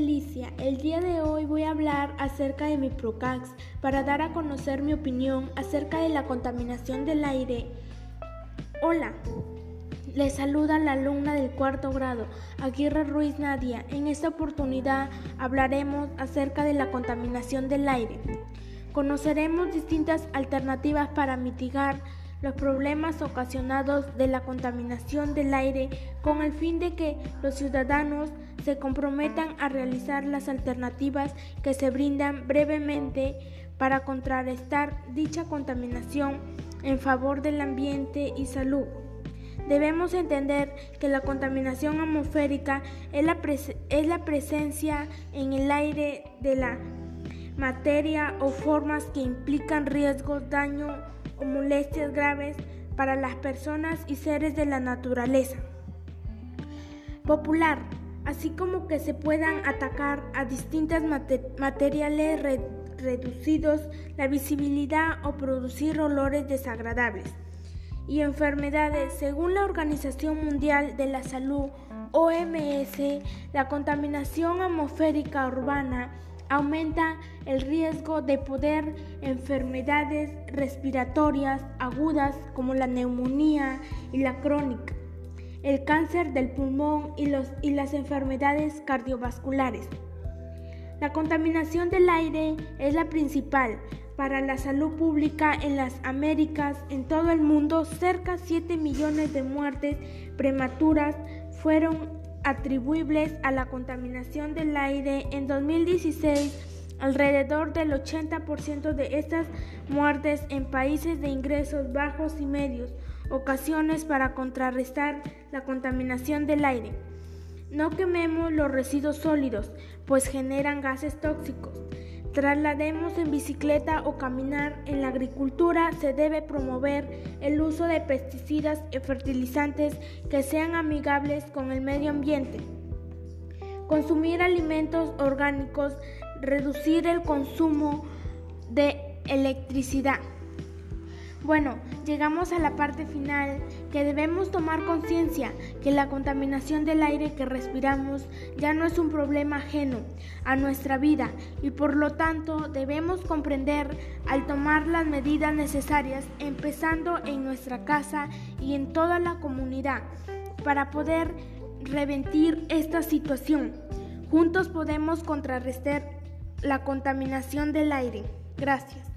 El día de hoy voy a hablar acerca de mi Procax para dar a conocer mi opinión acerca de la contaminación del aire. Hola, les saluda la alumna del cuarto grado, Aguirre Ruiz Nadia. En esta oportunidad hablaremos acerca de la contaminación del aire. Conoceremos distintas alternativas para mitigar los problemas ocasionados de la contaminación del aire con el fin de que los ciudadanos se comprometan a realizar las alternativas que se brindan brevemente para contrarrestar dicha contaminación en favor del ambiente y salud. Debemos entender que la contaminación atmosférica es la, es la presencia en el aire de la materia o formas que implican riesgos, daño o molestias graves para las personas y seres de la naturaleza. Popular, así como que se puedan atacar a distintos materiales reducidos la visibilidad o producir olores desagradables y enfermedades. Según la Organización Mundial de la Salud, OMS, la contaminación atmosférica urbana aumenta el riesgo de poder enfermedades respiratorias agudas como la neumonía y la crónica, el cáncer del pulmón y, los, y las enfermedades cardiovasculares. La contaminación del aire es la principal para la salud pública en las Américas. En todo el mundo, cerca de 7 millones de muertes prematuras fueron atribuibles a la contaminación del aire. En 2016, alrededor del 80% de estas muertes en países de ingresos bajos y medios, ocasiones para contrarrestar la contaminación del aire. No quememos los residuos sólidos, pues generan gases tóxicos. Traslademos en bicicleta o caminar. En la agricultura se debe promover el uso de pesticidas y fertilizantes que sean amigables con el medio ambiente. Consumir alimentos orgánicos, reducir el consumo de electricidad. Bueno, llegamos a la parte final que debemos tomar conciencia que la contaminación del aire que respiramos ya no es un problema ajeno a nuestra vida y por lo tanto debemos comprender al tomar las medidas necesarias empezando en nuestra casa y en toda la comunidad para poder reventir esta situación. Juntos podemos contrarrestar la contaminación del aire. Gracias.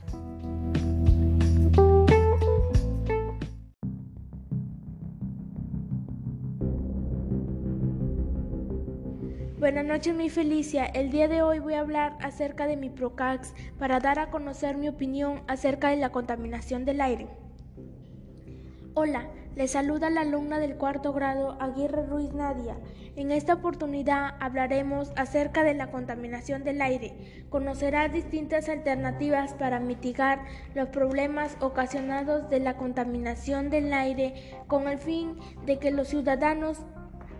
Buenas noches, mi Felicia. El día de hoy voy a hablar acerca de mi Procax para dar a conocer mi opinión acerca de la contaminación del aire. Hola, les saluda la alumna del cuarto grado Aguirre Ruiz Nadia. En esta oportunidad hablaremos acerca de la contaminación del aire. Conocerás distintas alternativas para mitigar los problemas ocasionados de la contaminación del aire con el fin de que los ciudadanos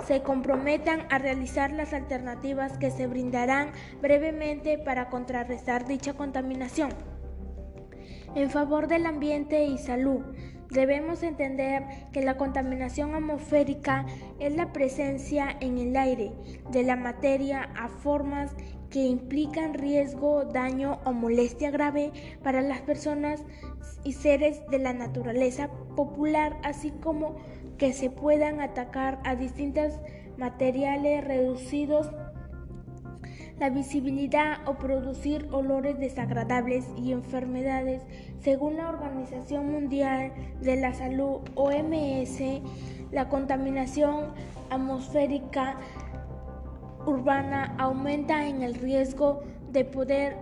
se comprometan a realizar las alternativas que se brindarán brevemente para contrarrestar dicha contaminación. En favor del ambiente y salud, debemos entender que la contaminación atmosférica es la presencia en el aire de la materia a formas que implican riesgo, daño o molestia grave para las personas y seres de la naturaleza popular, así como que se puedan atacar a distintos materiales reducidos la visibilidad o producir olores desagradables y enfermedades. Según la Organización Mundial de la Salud, OMS, la contaminación atmosférica urbana aumenta en el riesgo de poder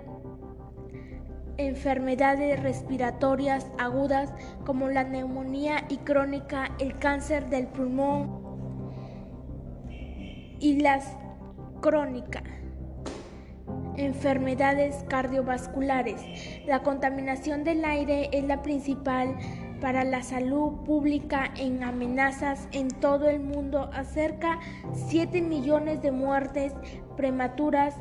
enfermedades respiratorias agudas como la neumonía y crónica, el cáncer del pulmón y las crónicas enfermedades cardiovasculares. La contaminación del aire es la principal para la salud pública en amenazas en todo el mundo, acerca 7 millones de muertes prematuras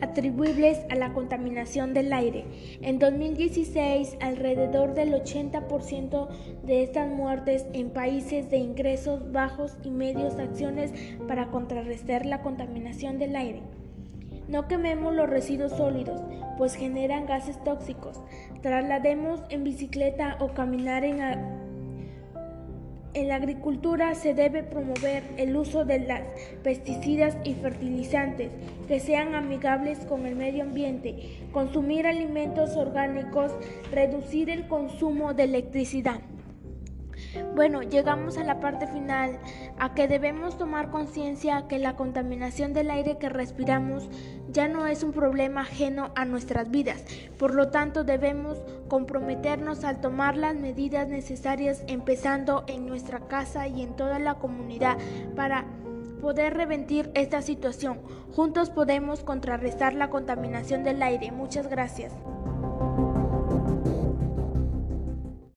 atribuibles a la contaminación del aire. En 2016, alrededor del 80% de estas muertes en países de ingresos bajos y medios acciones para contrarrestar la contaminación del aire. No quememos los residuos sólidos, pues generan gases tóxicos. Traslademos en bicicleta o caminar en en la agricultura se debe promover el uso de las pesticidas y fertilizantes que sean amigables con el medio ambiente, consumir alimentos orgánicos, reducir el consumo de electricidad. Bueno, llegamos a la parte final, a que debemos tomar conciencia que la contaminación del aire que respiramos ya no es un problema ajeno a nuestras vidas. Por lo tanto, debemos comprometernos al tomar las medidas necesarias empezando en nuestra casa y en toda la comunidad para poder reventir esta situación. Juntos podemos contrarrestar la contaminación del aire. Muchas gracias.